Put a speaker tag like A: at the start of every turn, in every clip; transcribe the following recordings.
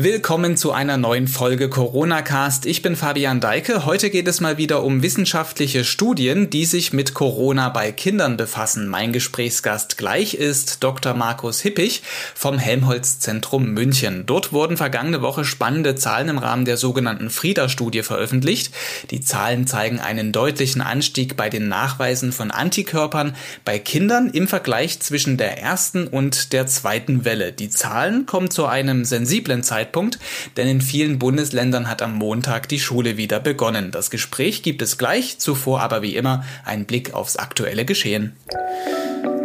A: Willkommen zu einer neuen Folge Corona Cast. Ich bin Fabian Deike. Heute geht es mal wieder um wissenschaftliche Studien, die sich mit Corona bei Kindern befassen. Mein Gesprächsgast gleich ist Dr. Markus Hippich vom Helmholtz Zentrum München. Dort wurden vergangene Woche spannende Zahlen im Rahmen der sogenannten Frieda-Studie veröffentlicht. Die Zahlen zeigen einen deutlichen Anstieg bei den Nachweisen von Antikörpern bei Kindern im Vergleich zwischen der ersten und der zweiten Welle. Die Zahlen kommen zu einem sensiblen Zeitpunkt Zeitpunkt, denn in vielen Bundesländern hat am Montag die Schule wieder begonnen. Das Gespräch gibt es gleich, zuvor aber wie immer ein Blick aufs aktuelle Geschehen.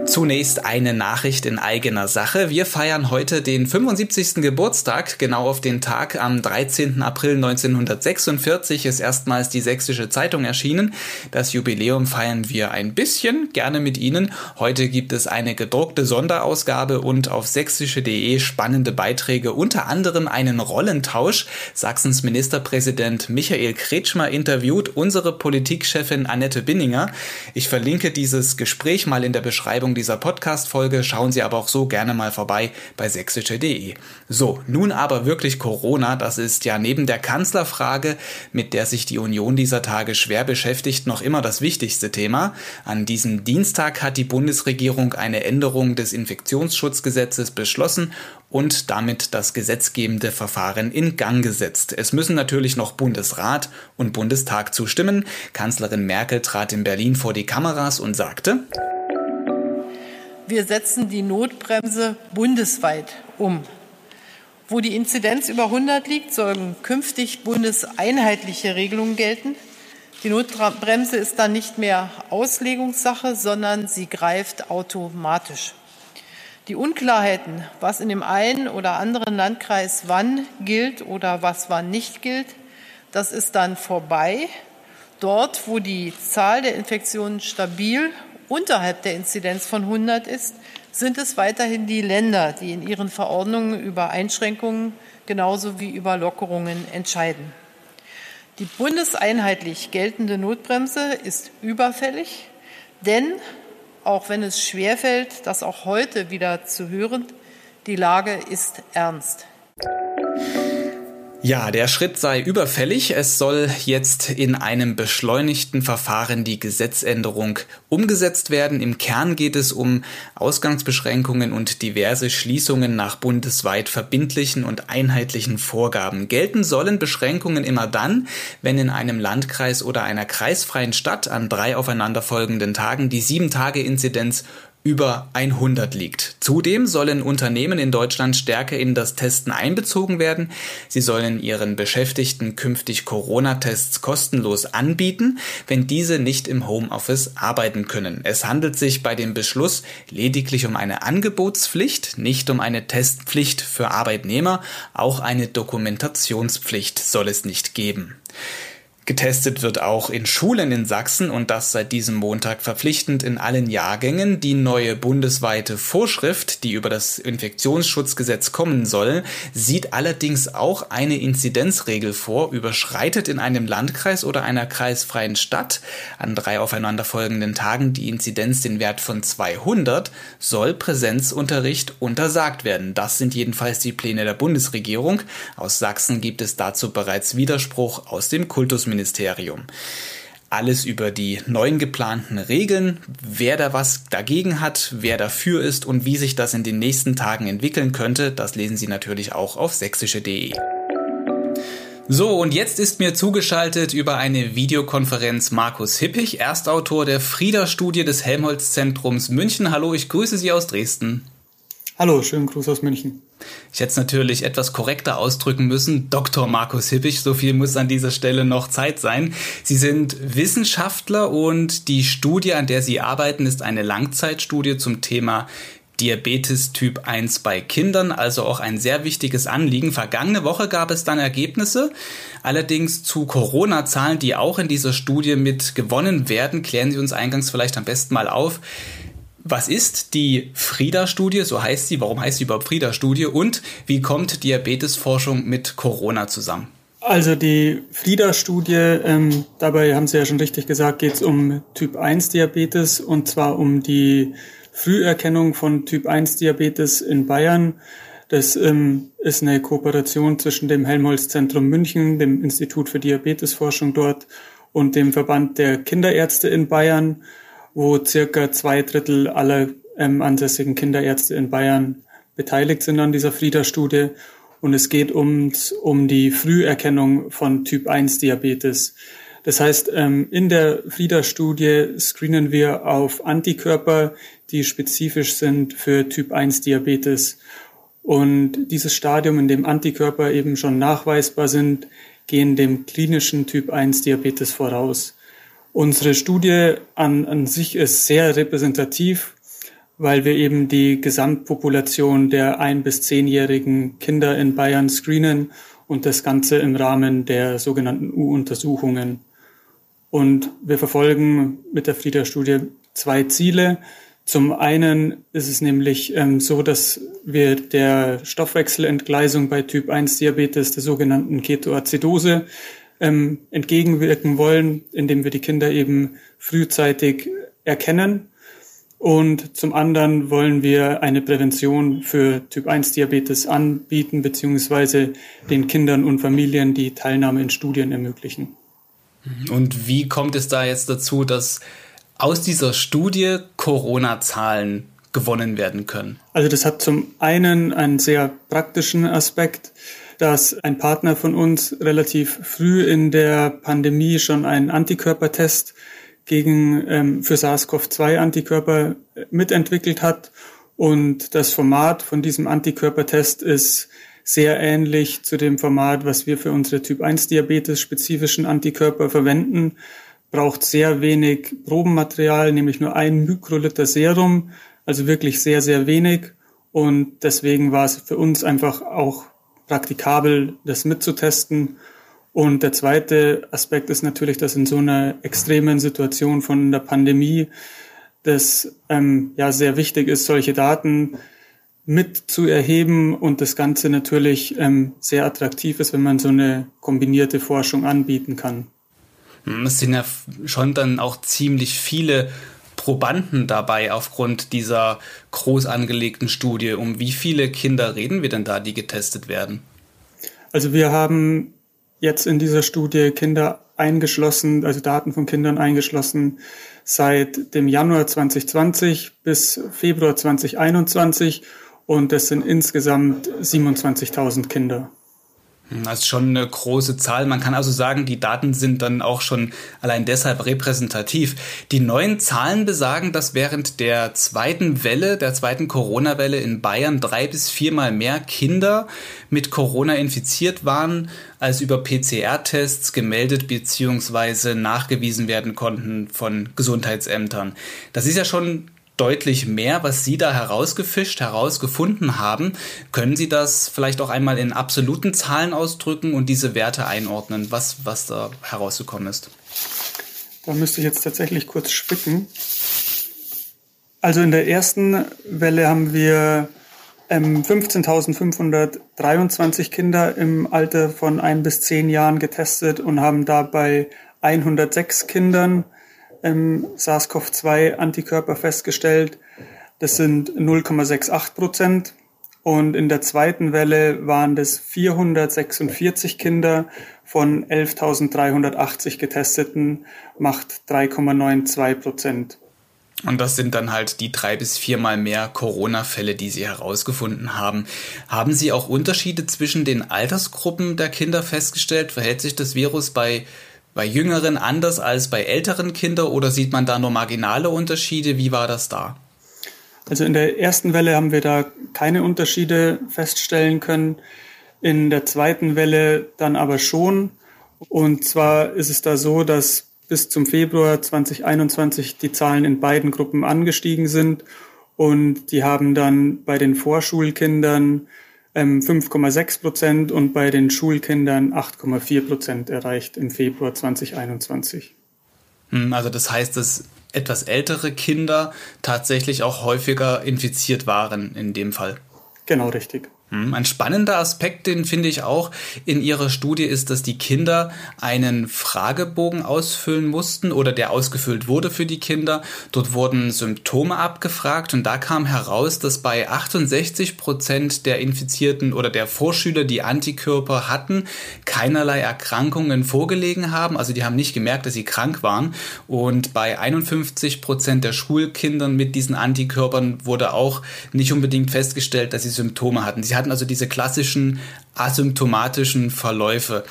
A: Zunächst eine Nachricht in eigener Sache. Wir feiern heute den 75. Geburtstag. Genau auf den Tag am 13. April 1946 ist erstmals die Sächsische Zeitung erschienen. Das Jubiläum feiern wir ein bisschen, gerne mit Ihnen. Heute gibt es eine gedruckte Sonderausgabe und auf sächsische.de spannende Beiträge, unter anderem einen Rollentausch. Sachsens Ministerpräsident Michael Kretschmer interviewt unsere Politikchefin Annette Binninger. Ich verlinke dieses Gespräch mal in der Beschreibung dieser Podcast-Folge. Schauen Sie aber auch so gerne mal vorbei bei sächsische.de. So, nun aber wirklich Corona. Das ist ja neben der Kanzlerfrage, mit der sich die Union dieser Tage schwer beschäftigt, noch immer das wichtigste Thema. An diesem Dienstag hat die Bundesregierung eine Änderung des Infektionsschutzgesetzes beschlossen und damit das gesetzgebende Verfahren in Gang gesetzt. Es müssen natürlich noch Bundesrat und Bundestag zustimmen. Kanzlerin Merkel trat in Berlin vor die Kameras und sagte,
B: wir setzen die Notbremse bundesweit um. Wo die Inzidenz über 100 liegt, sollen künftig bundeseinheitliche Regelungen gelten. Die Notbremse ist dann nicht mehr Auslegungssache, sondern sie greift automatisch. Die Unklarheiten, was in dem einen oder anderen Landkreis wann gilt oder was wann nicht gilt, das ist dann vorbei. Dort, wo die Zahl der Infektionen stabil unterhalb der Inzidenz von 100 ist, sind es weiterhin die Länder, die in ihren Verordnungen über Einschränkungen genauso wie über Lockerungen entscheiden. Die bundeseinheitlich geltende Notbremse ist überfällig, denn auch wenn es schwerfällt, das auch heute wieder zu hören, die Lage ist ernst.
A: Ja, der Schritt sei überfällig. Es soll jetzt in einem beschleunigten Verfahren die Gesetzänderung umgesetzt werden. Im Kern geht es um Ausgangsbeschränkungen und diverse Schließungen nach bundesweit verbindlichen und einheitlichen Vorgaben. Gelten sollen Beschränkungen immer dann, wenn in einem Landkreis oder einer kreisfreien Stadt an drei aufeinanderfolgenden Tagen die Sieben-Tage-Inzidenz über 100 liegt. Zudem sollen Unternehmen in Deutschland stärker in das Testen einbezogen werden. Sie sollen ihren Beschäftigten künftig Corona-Tests kostenlos anbieten, wenn diese nicht im Homeoffice arbeiten können. Es handelt sich bei dem Beschluss lediglich um eine Angebotspflicht, nicht um eine Testpflicht für Arbeitnehmer. Auch eine Dokumentationspflicht soll es nicht geben. Getestet wird auch in Schulen in Sachsen und das seit diesem Montag verpflichtend in allen Jahrgängen. Die neue bundesweite Vorschrift, die über das Infektionsschutzgesetz kommen soll, sieht allerdings auch eine Inzidenzregel vor. Überschreitet in einem Landkreis oder einer kreisfreien Stadt an drei aufeinanderfolgenden Tagen die Inzidenz den Wert von 200, soll Präsenzunterricht untersagt werden. Das sind jedenfalls die Pläne der Bundesregierung. Aus Sachsen gibt es dazu bereits Widerspruch aus dem Kultusministerium. Bundesministerium. Alles über die neuen geplanten Regeln, wer da was dagegen hat, wer dafür ist und wie sich das in den nächsten Tagen entwickeln könnte, das lesen Sie natürlich auch auf sächsische.de. So, und jetzt ist mir zugeschaltet über eine Videokonferenz Markus Hippich, Erstautor der Frieda-Studie des Helmholtz-Zentrums München. Hallo, ich grüße Sie aus Dresden.
C: Hallo, schönen Gruß aus München.
A: Ich hätte es natürlich etwas korrekter ausdrücken müssen. Dr. Markus Hippich, so viel muss an dieser Stelle noch Zeit sein. Sie sind Wissenschaftler und die Studie, an der Sie arbeiten, ist eine Langzeitstudie zum Thema Diabetes Typ 1 bei Kindern, also auch ein sehr wichtiges Anliegen. Vergangene Woche gab es dann Ergebnisse, allerdings zu Corona-Zahlen, die auch in dieser Studie mit gewonnen werden. Klären Sie uns eingangs vielleicht am besten mal auf. Was ist die Frieda-Studie? So heißt sie. Warum heißt sie überhaupt Frieda-Studie? Und wie kommt Diabetesforschung mit Corona zusammen?
C: Also die Frieda-Studie, ähm, dabei haben Sie ja schon richtig gesagt, geht es um Typ 1 Diabetes und zwar um die Früherkennung von Typ 1 Diabetes in Bayern. Das ähm, ist eine Kooperation zwischen dem Helmholtz Zentrum München, dem Institut für Diabetesforschung dort und dem Verband der Kinderärzte in Bayern, wo circa zwei Drittel aller ähm, ansässigen Kinderärzte in Bayern beteiligt sind an dieser Frieda-Studie. Und es geht ums, um die Früherkennung von Typ 1 Diabetes. Das heißt, ähm, in der Frieda-Studie screenen wir auf Antikörper, die spezifisch sind für Typ 1 Diabetes. Und dieses Stadium, in dem Antikörper eben schon nachweisbar sind, gehen dem klinischen Typ 1 Diabetes voraus. Unsere Studie an, an sich ist sehr repräsentativ, weil wir eben die Gesamtpopulation der ein- bis zehnjährigen Kinder in Bayern screenen und das Ganze im Rahmen der sogenannten U-Untersuchungen. Und wir verfolgen mit der FLIDA-Studie zwei Ziele. Zum einen ist es nämlich ähm, so, dass wir der Stoffwechselentgleisung bei Typ 1 Diabetes, der sogenannten Ketoazidose, ähm, entgegenwirken wollen, indem wir die Kinder eben frühzeitig erkennen. Und zum anderen wollen wir eine Prävention für Typ 1 Diabetes anbieten, beziehungsweise den Kindern und Familien die Teilnahme in Studien ermöglichen.
A: Und wie kommt es da jetzt dazu, dass aus dieser Studie Corona-Zahlen gewonnen werden können?
C: Also das hat zum einen einen sehr praktischen Aspekt, dass ein Partner von uns relativ früh in der Pandemie schon einen Antikörpertest gegen ähm, für SARS-CoV-2 Antikörper mitentwickelt hat und das Format von diesem Antikörpertest ist sehr ähnlich zu dem Format, was wir für unsere Typ 1 Diabetes spezifischen Antikörper verwenden, braucht sehr wenig Probenmaterial, nämlich nur ein Mikroliter Serum, also wirklich sehr, sehr wenig. Und deswegen war es für uns einfach auch praktikabel, das mitzutesten. Und der zweite Aspekt ist natürlich, dass in so einer extremen Situation von der Pandemie das ähm, ja sehr wichtig ist, solche Daten mit zu erheben und das Ganze natürlich ähm, sehr attraktiv ist, wenn man so eine kombinierte Forschung anbieten kann.
A: Es sind ja schon dann auch ziemlich viele Probanden dabei aufgrund dieser groß angelegten Studie. Um wie viele Kinder reden wir denn da, die getestet werden?
C: Also wir haben jetzt in dieser Studie Kinder eingeschlossen, also Daten von Kindern eingeschlossen seit dem Januar 2020 bis Februar 2021 und das sind insgesamt 27.000 Kinder.
A: Das ist schon eine große Zahl. Man kann also sagen, die Daten sind dann auch schon allein deshalb repräsentativ. Die neuen Zahlen besagen, dass während der zweiten Welle, der zweiten Corona-Welle in Bayern drei bis viermal mehr Kinder mit Corona infiziert waren, als über PCR-Tests gemeldet bzw. nachgewiesen werden konnten von Gesundheitsämtern. Das ist ja schon deutlich mehr, was Sie da herausgefischt, herausgefunden haben. Können Sie das vielleicht auch einmal in absoluten Zahlen ausdrücken und diese Werte einordnen, was, was da herausgekommen ist?
C: Da müsste ich jetzt tatsächlich kurz spicken. Also in der ersten Welle haben wir ähm, 15.523 Kinder im Alter von ein bis zehn Jahren getestet und haben dabei 106 Kindern ähm, SARS-CoV-2-Antikörper festgestellt. Das sind 0,68 Prozent. Und in der zweiten Welle waren das 446 Kinder von 11.380 Getesteten, macht 3,92 Prozent.
A: Und das sind dann halt die drei bis viermal mehr Corona-Fälle, die Sie herausgefunden haben. Haben Sie auch Unterschiede zwischen den Altersgruppen der Kinder festgestellt? Verhält sich das Virus bei bei Jüngeren anders als bei älteren Kindern oder sieht man da nur marginale Unterschiede? Wie war das da?
C: Also in der ersten Welle haben wir da keine Unterschiede feststellen können. In der zweiten Welle dann aber schon. Und zwar ist es da so, dass bis zum Februar 2021 die Zahlen in beiden Gruppen angestiegen sind. Und die haben dann bei den Vorschulkindern 5,6 ähm, Prozent und bei den Schulkindern 8,4 Prozent erreicht im Februar 2021.
A: Hm, also das heißt, dass etwas ältere Kinder tatsächlich auch häufiger infiziert waren in dem Fall.
C: Genau richtig.
A: Hm, ein spannender Aspekt, den finde ich auch in Ihrer Studie, ist, dass die Kinder einen Fragebogen ausfüllen mussten oder der ausgefüllt wurde für die Kinder. Dort wurden Symptome abgefragt und da kam heraus, dass bei 68 Prozent der Infizierten oder der Vorschüler, die Antikörper hatten, keinerlei Erkrankungen vorgelegen haben. Also die haben nicht gemerkt, dass sie krank waren. Und bei 51 Prozent der Schulkindern mit diesen Antikörpern wurde auch nicht unbedingt festgestellt, dass sie Symptome hatten. Sie hatten also diese klassischen asymptomatischen Verläufe.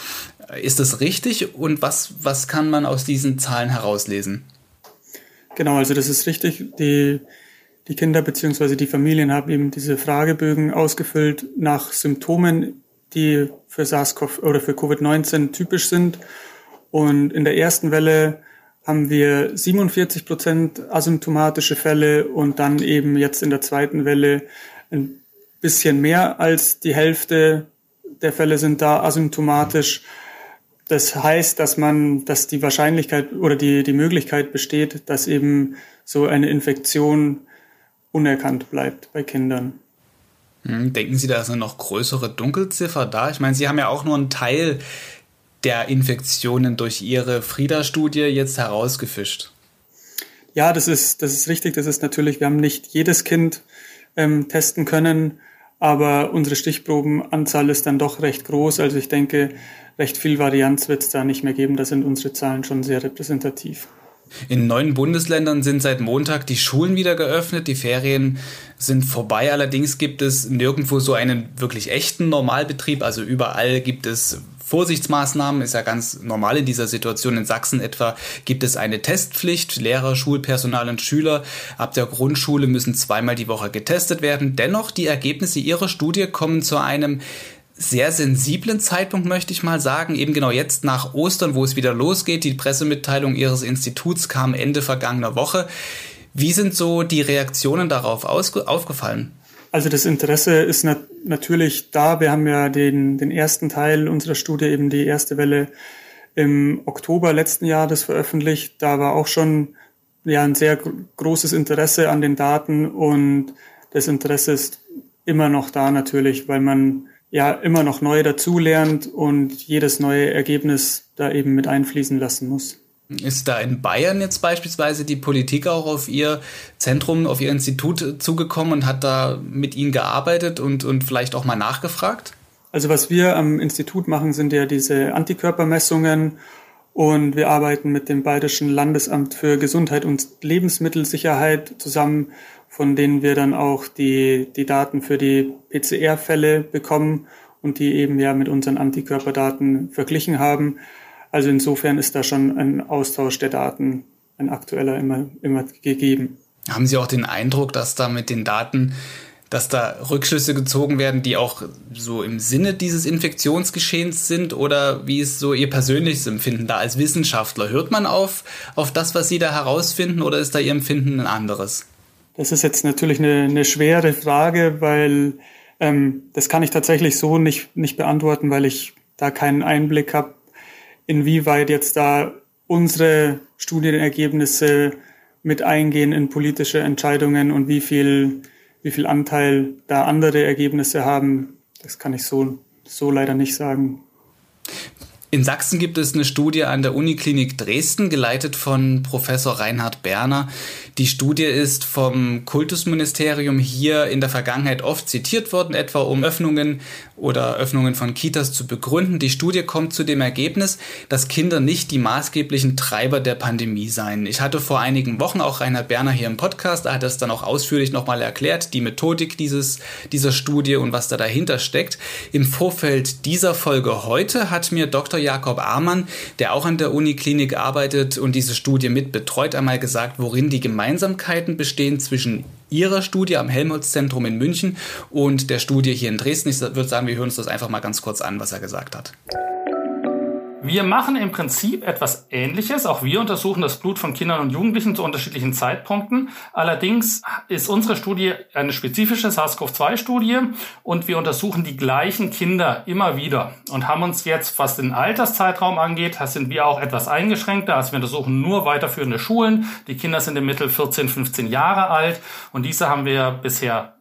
A: Ist das richtig und was, was kann man aus diesen Zahlen herauslesen?
C: Genau, also das ist richtig. Die, die Kinder bzw. die Familien haben eben diese Fragebögen ausgefüllt nach Symptomen, die für SARS-CoV oder für Covid-19 typisch sind. Und in der ersten Welle haben wir 47 Prozent asymptomatische Fälle und dann eben jetzt in der zweiten Welle ein bisschen mehr als die Hälfte der Fälle sind da asymptomatisch. Das heißt, dass man, dass die Wahrscheinlichkeit oder die, die Möglichkeit besteht, dass eben so eine Infektion unerkannt bleibt bei Kindern.
A: Hm, denken Sie, da ist eine noch größere Dunkelziffer da? Ich meine, Sie haben ja auch nur einen Teil der Infektionen durch Ihre Frieda-Studie jetzt herausgefischt.
C: Ja, das ist, das ist richtig. Das ist natürlich, wir haben nicht jedes Kind ähm, testen können. Aber unsere Stichprobenanzahl ist dann doch recht groß. Also ich denke, recht viel Varianz wird es da nicht mehr geben. Da sind unsere Zahlen schon sehr repräsentativ.
A: In neun Bundesländern sind seit Montag die Schulen wieder geöffnet. Die Ferien sind vorbei. Allerdings gibt es nirgendwo so einen wirklich echten Normalbetrieb. Also überall gibt es Vorsichtsmaßnahmen ist ja ganz normal in dieser Situation. In Sachsen etwa gibt es eine Testpflicht. Lehrer, Schulpersonal und Schüler ab der Grundschule müssen zweimal die Woche getestet werden. Dennoch, die Ergebnisse ihrer Studie kommen zu einem sehr sensiblen Zeitpunkt, möchte ich mal sagen. Eben genau jetzt nach Ostern, wo es wieder losgeht. Die Pressemitteilung ihres Instituts kam Ende vergangener Woche. Wie sind so die Reaktionen darauf aufgefallen?
C: Also das Interesse ist nat natürlich da. Wir haben ja den, den ersten Teil unserer Studie, eben die erste Welle im Oktober letzten Jahres veröffentlicht. Da war auch schon ja ein sehr großes Interesse an den Daten und das Interesse ist immer noch da natürlich, weil man ja immer noch neu dazulernt und jedes neue Ergebnis da eben mit einfließen lassen muss.
A: Ist da in Bayern jetzt beispielsweise die Politik auch auf ihr Zentrum, auf ihr Institut zugekommen und hat da mit ihnen gearbeitet und, und vielleicht auch mal nachgefragt?
C: Also was wir am Institut machen, sind ja diese Antikörpermessungen und wir arbeiten mit dem Bayerischen Landesamt für Gesundheit und Lebensmittelsicherheit zusammen, von denen wir dann auch die, die Daten für die PCR-Fälle bekommen und die eben ja mit unseren Antikörperdaten verglichen haben. Also insofern ist da schon ein Austausch der Daten, ein aktueller immer, immer gegeben.
A: Haben Sie auch den Eindruck, dass da mit den Daten, dass da Rückschlüsse gezogen werden, die auch so im Sinne dieses Infektionsgeschehens sind? Oder wie ist so Ihr persönliches Empfinden da als Wissenschaftler? Hört man auf, auf das, was Sie da herausfinden oder ist da Ihr Empfinden ein anderes?
C: Das ist jetzt natürlich eine, eine schwere Frage, weil ähm, das kann ich tatsächlich so nicht, nicht beantworten, weil ich da keinen Einblick habe inwieweit jetzt da unsere Studienergebnisse mit eingehen in politische Entscheidungen und wie viel, wie viel Anteil da andere Ergebnisse haben, das kann ich so, so leider nicht sagen.
A: In Sachsen gibt es eine Studie an der Uniklinik Dresden, geleitet von Professor Reinhard Berner. Die Studie ist vom Kultusministerium hier in der Vergangenheit oft zitiert worden, etwa um Öffnungen oder Öffnungen von Kitas zu begründen. Die Studie kommt zu dem Ergebnis, dass Kinder nicht die maßgeblichen Treiber der Pandemie seien. Ich hatte vor einigen Wochen auch Reinhard Berner hier im Podcast, er hat das dann auch ausführlich nochmal erklärt, die Methodik dieses, dieser Studie und was da dahinter steckt. Im Vorfeld dieser Folge heute hat mir Dr. Jakob Amann, der auch an der Uniklinik arbeitet und diese Studie mit betreut, einmal gesagt, worin die Gemeinsamkeiten bestehen zwischen ihrer Studie am Helmholtz-Zentrum in München und der Studie hier in Dresden. Ich würde sagen, wir hören uns das einfach mal ganz kurz an, was er gesagt hat.
D: Wir machen im Prinzip etwas Ähnliches. Auch wir untersuchen das Blut von Kindern und Jugendlichen zu unterschiedlichen Zeitpunkten. Allerdings ist unsere Studie eine spezifische SARS-CoV-2-Studie und wir untersuchen die gleichen Kinder immer wieder und haben uns jetzt, was den Alterszeitraum angeht, sind wir auch etwas eingeschränkter. Also wir untersuchen nur weiterführende Schulen. Die Kinder sind im Mittel 14, 15 Jahre alt und diese haben wir bisher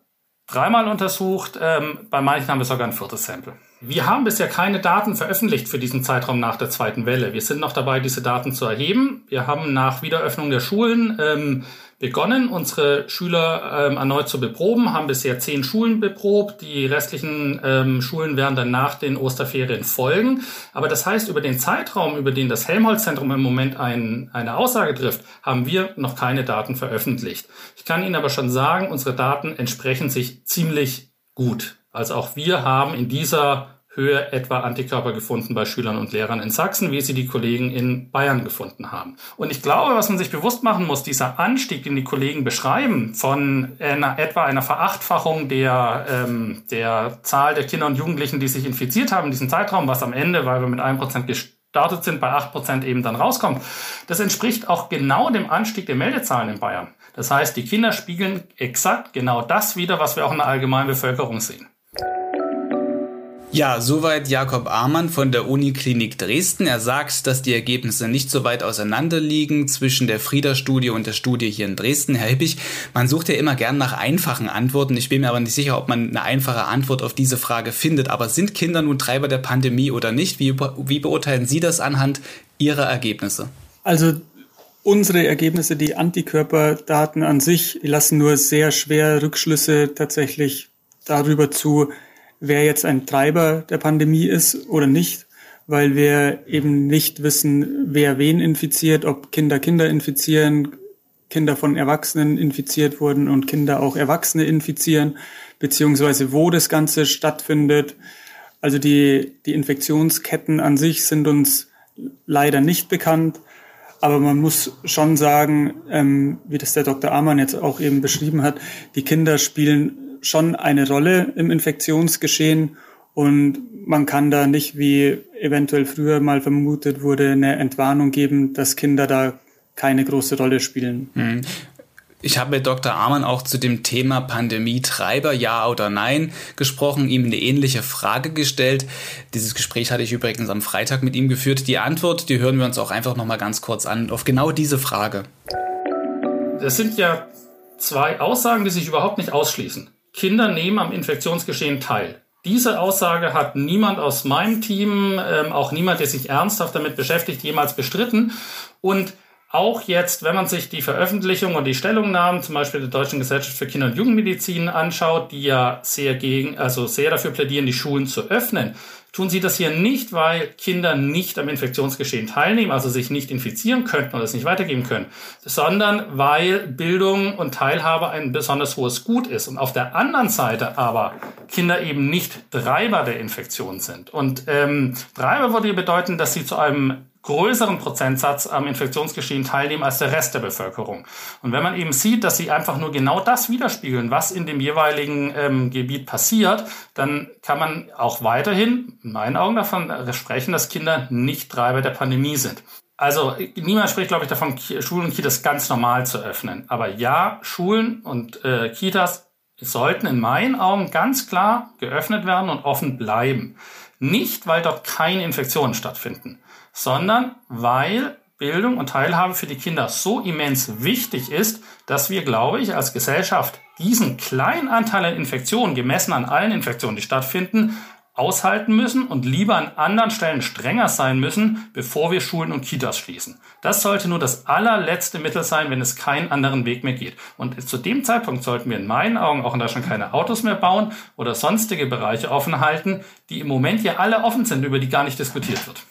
D: dreimal untersucht. Ähm, bei manchen haben wir sogar ein viertes Sample. Wir haben bisher keine Daten veröffentlicht für diesen Zeitraum nach der zweiten Welle. Wir sind noch dabei, diese Daten zu erheben. Wir haben nach Wiederöffnung der Schulen ähm, begonnen, unsere Schüler ähm, erneut zu beproben, haben bisher zehn Schulen beprobt. Die restlichen ähm, Schulen werden dann nach den Osterferien folgen. Aber das heißt, über den Zeitraum, über den das Helmholtz-Zentrum im Moment ein, eine Aussage trifft, haben wir noch keine Daten veröffentlicht. Ich kann Ihnen aber schon sagen, unsere Daten entsprechen sich ziemlich gut. Also auch wir haben in dieser Höhe etwa Antikörper gefunden bei Schülern und Lehrern in Sachsen, wie sie die Kollegen in Bayern gefunden haben. Und ich glaube, was man sich bewusst machen muss, dieser Anstieg, den die Kollegen beschreiben, von einer, etwa einer Verachtfachung der, ähm, der Zahl der Kinder und Jugendlichen, die sich infiziert haben in diesem Zeitraum, was am Ende, weil wir mit einem Prozent gestartet sind, bei acht Prozent eben dann rauskommt, das entspricht auch genau dem Anstieg der Meldezahlen in Bayern. Das heißt, die Kinder spiegeln exakt genau das wieder, was wir auch in der allgemeinen Bevölkerung sehen.
A: Ja, soweit Jakob Amann von der Uniklinik Dresden. Er sagt, dass die Ergebnisse nicht so weit auseinander liegen zwischen der Frieda-Studie und der Studie hier in Dresden. Herr Hippich, man sucht ja immer gern nach einfachen Antworten. Ich bin mir aber nicht sicher, ob man eine einfache Antwort auf diese Frage findet. Aber sind Kinder nun Treiber der Pandemie oder nicht? Wie, wie beurteilen Sie das anhand Ihrer Ergebnisse?
C: Also unsere Ergebnisse, die Antikörperdaten an sich, lassen nur sehr schwer Rückschlüsse tatsächlich darüber zu, wer jetzt ein Treiber der Pandemie ist oder nicht, weil wir eben nicht wissen, wer wen infiziert, ob Kinder Kinder infizieren, Kinder von Erwachsenen infiziert wurden und Kinder auch Erwachsene infizieren, beziehungsweise wo das Ganze stattfindet. Also die, die Infektionsketten an sich sind uns leider nicht bekannt. Aber man muss schon sagen, ähm, wie das der Dr. Amann jetzt auch eben beschrieben hat, die Kinder spielen schon eine Rolle im Infektionsgeschehen und man kann da nicht, wie eventuell früher mal vermutet wurde, eine Entwarnung geben, dass Kinder da keine große Rolle spielen.
A: Hm. Ich habe mit Dr. Amann auch zu dem Thema Pandemietreiber, ja oder nein, gesprochen, ihm eine ähnliche Frage gestellt. Dieses Gespräch hatte ich übrigens am Freitag mit ihm geführt. Die Antwort, die hören wir uns auch einfach nochmal ganz kurz an, auf genau diese Frage.
D: Das sind ja zwei Aussagen, die sich überhaupt nicht ausschließen. Kinder nehmen am Infektionsgeschehen teil. Diese Aussage hat niemand aus meinem Team, ähm, auch niemand, der sich ernsthaft damit beschäftigt, jemals bestritten. Und auch jetzt, wenn man sich die Veröffentlichung und die Stellungnahmen zum Beispiel der Deutschen Gesellschaft für Kinder- und Jugendmedizin anschaut, die ja sehr gegen, also sehr dafür plädieren, die Schulen zu öffnen, tun sie das hier nicht, weil Kinder nicht am Infektionsgeschehen teilnehmen, also sich nicht infizieren könnten oder es nicht weitergeben können, sondern weil Bildung und Teilhabe ein besonders hohes Gut ist. Und auf der anderen Seite aber Kinder eben nicht Treiber der Infektion sind. Und ähm, Treiber würde bedeuten, dass sie zu einem größeren Prozentsatz am Infektionsgeschehen teilnehmen als der Rest der Bevölkerung. Und wenn man eben sieht, dass sie einfach nur genau das widerspiegeln, was in dem jeweiligen ähm, Gebiet passiert, dann kann man auch weiterhin, in meinen Augen, davon sprechen, dass Kinder nicht Treiber der Pandemie sind. Also niemand spricht, glaube ich, davon, Schulen und Kitas ganz normal zu öffnen. Aber ja, Schulen und äh, Kitas sollten in meinen Augen ganz klar geöffnet werden und offen bleiben. Nicht, weil dort keine Infektionen stattfinden, sondern weil Bildung und Teilhabe für die Kinder so immens wichtig ist, dass wir, glaube ich, als Gesellschaft diesen kleinen Anteil an Infektionen, gemessen an allen Infektionen, die stattfinden, aushalten müssen und lieber an anderen Stellen strenger sein müssen, bevor wir Schulen und Kitas schließen. Das sollte nur das allerletzte Mittel sein, wenn es keinen anderen Weg mehr geht. Und zu dem Zeitpunkt sollten wir in meinen Augen auch in Deutschland keine Autos mehr bauen oder sonstige Bereiche offen halten, die im Moment ja alle offen sind, über die gar nicht diskutiert wird.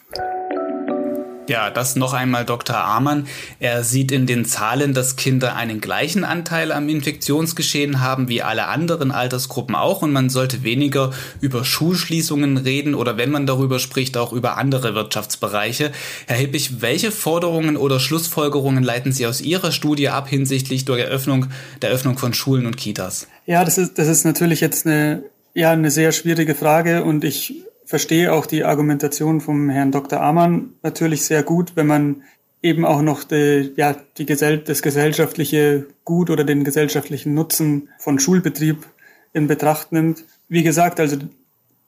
A: Ja, das noch einmal Dr. Amann. Er sieht in den Zahlen, dass Kinder einen gleichen Anteil am Infektionsgeschehen haben wie alle anderen Altersgruppen auch und man sollte weniger über Schulschließungen reden oder wenn man darüber spricht, auch über andere Wirtschaftsbereiche. Herr Hippich, welche Forderungen oder Schlussfolgerungen leiten Sie aus Ihrer Studie ab hinsichtlich der Eröffnung, der Öffnung von Schulen und Kitas?
C: Ja, das ist, das ist natürlich jetzt eine, ja, eine sehr schwierige Frage und ich verstehe auch die Argumentation vom Herrn Dr. Amann natürlich sehr gut, wenn man eben auch noch die, ja, die Gesell das gesellschaftliche Gut oder den gesellschaftlichen Nutzen von Schulbetrieb in Betracht nimmt. Wie gesagt, also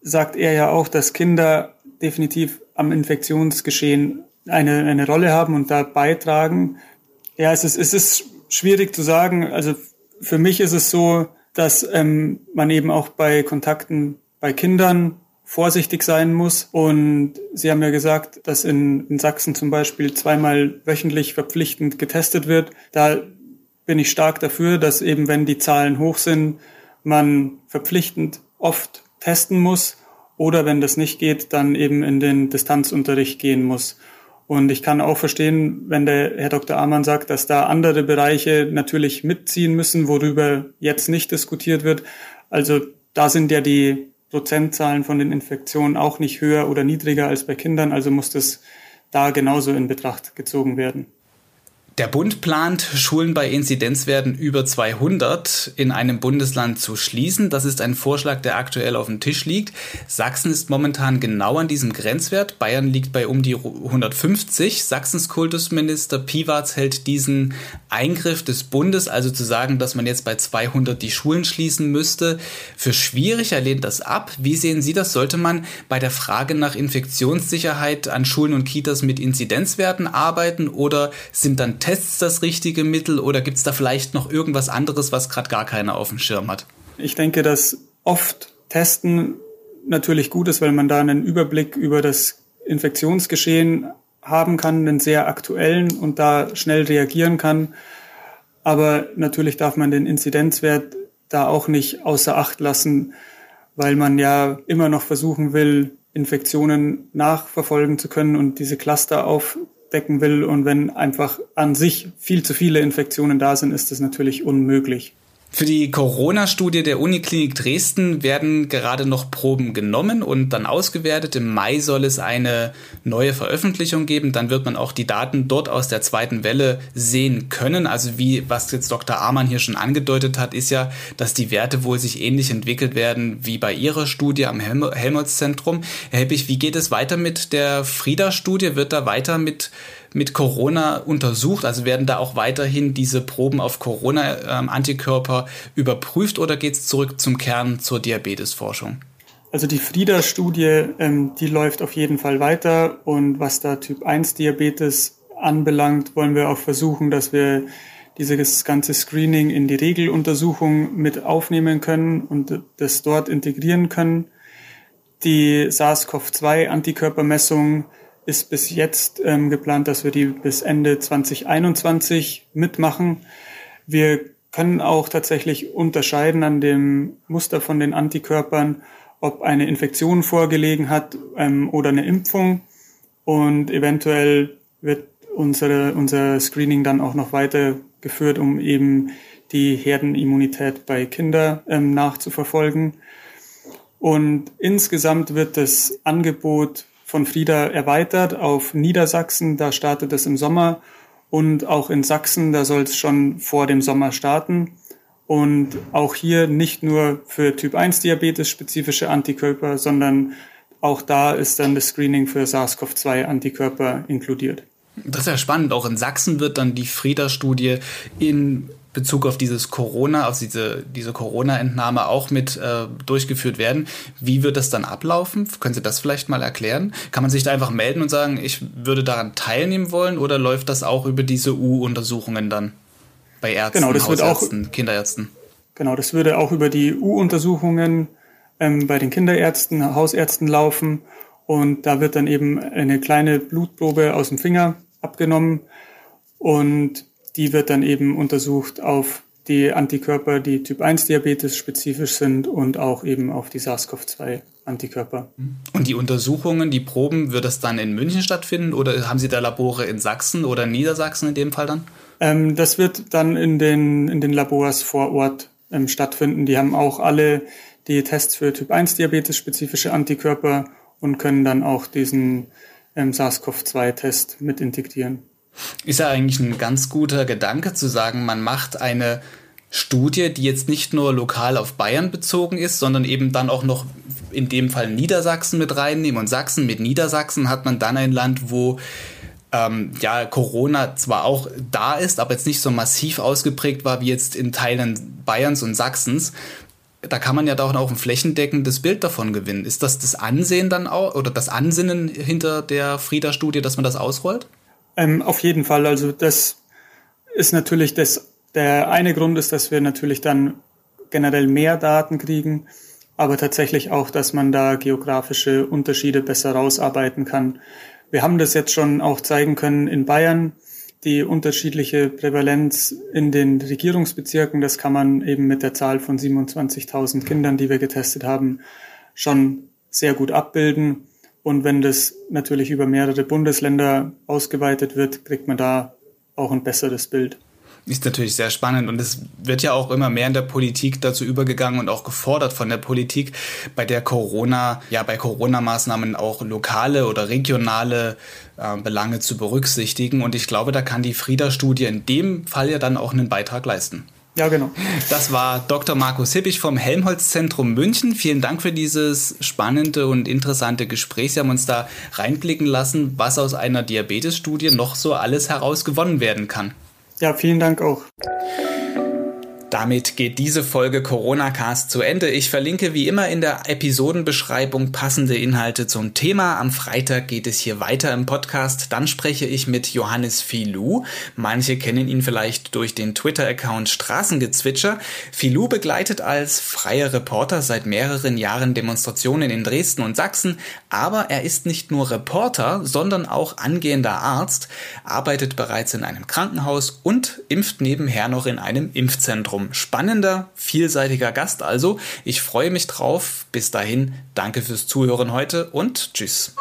C: sagt er ja auch, dass Kinder definitiv am Infektionsgeschehen eine, eine Rolle haben und da beitragen. Ja, es ist, es ist schwierig zu sagen. Also für mich ist es so, dass ähm, man eben auch bei Kontakten bei Kindern vorsichtig sein muss. Und Sie haben ja gesagt, dass in, in Sachsen zum Beispiel zweimal wöchentlich verpflichtend getestet wird. Da bin ich stark dafür, dass eben, wenn die Zahlen hoch sind, man verpflichtend oft testen muss oder wenn das nicht geht, dann eben in den Distanzunterricht gehen muss. Und ich kann auch verstehen, wenn der Herr Dr. Amann sagt, dass da andere Bereiche natürlich mitziehen müssen, worüber jetzt nicht diskutiert wird. Also da sind ja die Prozentzahlen von den Infektionen auch nicht höher oder niedriger als bei Kindern, also muss das da genauso in Betracht gezogen werden.
A: Der Bund plant, Schulen bei Inzidenzwerten über 200 in einem Bundesland zu schließen. Das ist ein Vorschlag, der aktuell auf dem Tisch liegt. Sachsen ist momentan genau an diesem Grenzwert. Bayern liegt bei um die 150. Sachsens Kultusminister Piwatz hält diesen Eingriff des Bundes, also zu sagen, dass man jetzt bei 200 die Schulen schließen müsste, für schwierig. Er lehnt das ab. Wie sehen Sie das? Sollte man bei der Frage nach Infektionssicherheit an Schulen und Kitas mit Inzidenzwerten arbeiten oder sind dann Tests das richtige Mittel oder gibt es da vielleicht noch irgendwas anderes, was gerade gar keiner auf dem Schirm hat?
C: Ich denke, dass oft Testen natürlich gut ist, weil man da einen Überblick über das Infektionsgeschehen haben kann, einen sehr aktuellen und da schnell reagieren kann. Aber natürlich darf man den Inzidenzwert da auch nicht außer Acht lassen, weil man ja immer noch versuchen will, Infektionen nachverfolgen zu können und diese Cluster auf, decken will. Und wenn einfach an sich viel zu viele Infektionen da sind, ist das natürlich unmöglich.
A: Für die Corona-Studie der Uniklinik Dresden werden gerade noch Proben genommen und dann ausgewertet. Im Mai soll es eine neue Veröffentlichung geben. Dann wird man auch die Daten dort aus der zweiten Welle sehen können. Also wie, was jetzt Dr. Amann hier schon angedeutet hat, ist ja, dass die Werte wohl sich ähnlich entwickelt werden wie bei Ihrer Studie am Helmholtz-Zentrum. Herr Heppich, wie geht es weiter mit der Frieda-Studie? Wird da weiter mit mit Corona untersucht? Also werden da auch weiterhin diese Proben auf Corona-Antikörper überprüft oder geht es zurück zum Kern zur Diabetesforschung?
C: Also die FRIDA-Studie, ähm, die läuft auf jeden Fall weiter und was da Typ-1-Diabetes anbelangt, wollen wir auch versuchen, dass wir dieses ganze Screening in die Regeluntersuchung mit aufnehmen können und das dort integrieren können. Die SARS-CoV-2-Antikörpermessung ist bis jetzt ähm, geplant, dass wir die bis Ende 2021 mitmachen. Wir können auch tatsächlich unterscheiden an dem Muster von den Antikörpern, ob eine Infektion vorgelegen hat ähm, oder eine Impfung. Und eventuell wird unsere, unser Screening dann auch noch weitergeführt, um eben die Herdenimmunität bei Kindern ähm, nachzuverfolgen. Und insgesamt wird das Angebot von Frieda erweitert auf Niedersachsen. Da startet es im Sommer. Und auch in Sachsen, da soll es schon vor dem Sommer starten. Und auch hier nicht nur für Typ 1 Diabetes spezifische Antikörper, sondern auch da ist dann das Screening für SARS-CoV-2 Antikörper inkludiert.
A: Das ist ja spannend. Auch in Sachsen wird dann die Frieda-Studie in Bezug auf dieses Corona, auf diese, diese Corona-Entnahme auch mit äh, durchgeführt werden. Wie wird das dann ablaufen? Können Sie das vielleicht mal erklären? Kann man sich da einfach melden und sagen, ich würde daran teilnehmen wollen oder läuft das auch über diese U-Untersuchungen dann bei Ärzten,
C: genau, das
A: Hausärzten,
C: wird auch,
A: Kinderärzten?
C: Genau, das würde auch über die U-Untersuchungen ähm, bei den Kinderärzten, Hausärzten laufen und da wird dann eben eine kleine Blutprobe aus dem Finger abgenommen und die wird dann eben untersucht auf die Antikörper, die Typ 1 Diabetes spezifisch sind und auch eben auf die SARS-CoV-2 Antikörper.
A: Und die Untersuchungen, die Proben, wird das dann in München stattfinden oder haben Sie da Labore in Sachsen oder Niedersachsen in dem Fall dann?
C: Ähm, das wird dann in den, in den Labors vor Ort ähm, stattfinden. Die haben auch alle die Tests für Typ 1 Diabetes spezifische Antikörper und können dann auch diesen ähm, SARS-CoV-2-Test mit integrieren.
A: Ist ja eigentlich ein ganz guter Gedanke zu sagen, man macht eine Studie, die jetzt nicht nur lokal auf Bayern bezogen ist, sondern eben dann auch noch in dem Fall Niedersachsen mit reinnehmen. Und Sachsen mit Niedersachsen hat man dann ein Land, wo ähm, ja Corona zwar auch da ist, aber jetzt nicht so massiv ausgeprägt war wie jetzt in Teilen Bayerns und Sachsens. Da kann man ja da auch ein flächendeckendes Bild davon gewinnen. Ist das das Ansehen dann auch oder das Ansinnen hinter der Frieda-Studie, dass man das ausrollt?
C: Ähm, auf jeden Fall. Also das ist natürlich das, der eine Grund ist, dass wir natürlich dann generell mehr Daten kriegen, aber tatsächlich auch, dass man da geografische Unterschiede besser rausarbeiten kann. Wir haben das jetzt schon auch zeigen können in Bayern, die unterschiedliche Prävalenz in den Regierungsbezirken. Das kann man eben mit der Zahl von 27.000 Kindern, die wir getestet haben, schon sehr gut abbilden. Und wenn das natürlich über mehrere Bundesländer ausgeweitet wird, kriegt man da auch ein besseres Bild.
A: Ist natürlich sehr spannend und es wird ja auch immer mehr in der Politik dazu übergegangen und auch gefordert von der Politik, bei der Corona, ja, bei Corona-Maßnahmen auch lokale oder regionale äh, Belange zu berücksichtigen. Und ich glaube, da kann die Frieda-Studie in dem Fall ja dann auch einen Beitrag leisten.
C: Ja, genau.
A: Das war Dr. Markus Hippich vom Helmholtz-Zentrum München. Vielen Dank für dieses spannende und interessante Gespräch. Sie haben uns da reinblicken lassen, was aus einer Diabetes-Studie noch so alles herausgewonnen werden kann.
C: Ja, vielen Dank auch.
A: Damit geht diese Folge Corona Cast zu Ende. Ich verlinke wie immer in der Episodenbeschreibung passende Inhalte zum Thema. Am Freitag geht es hier weiter im Podcast. Dann spreche ich mit Johannes Filou. Manche kennen ihn vielleicht durch den Twitter-Account Straßengezwitscher. Filou begleitet als freier Reporter seit mehreren Jahren Demonstrationen in Dresden und Sachsen. Aber er ist nicht nur Reporter, sondern auch angehender Arzt, arbeitet bereits in einem Krankenhaus und impft nebenher noch in einem Impfzentrum. Spannender, vielseitiger Gast also. Ich freue mich drauf. Bis dahin, danke fürs Zuhören heute und tschüss.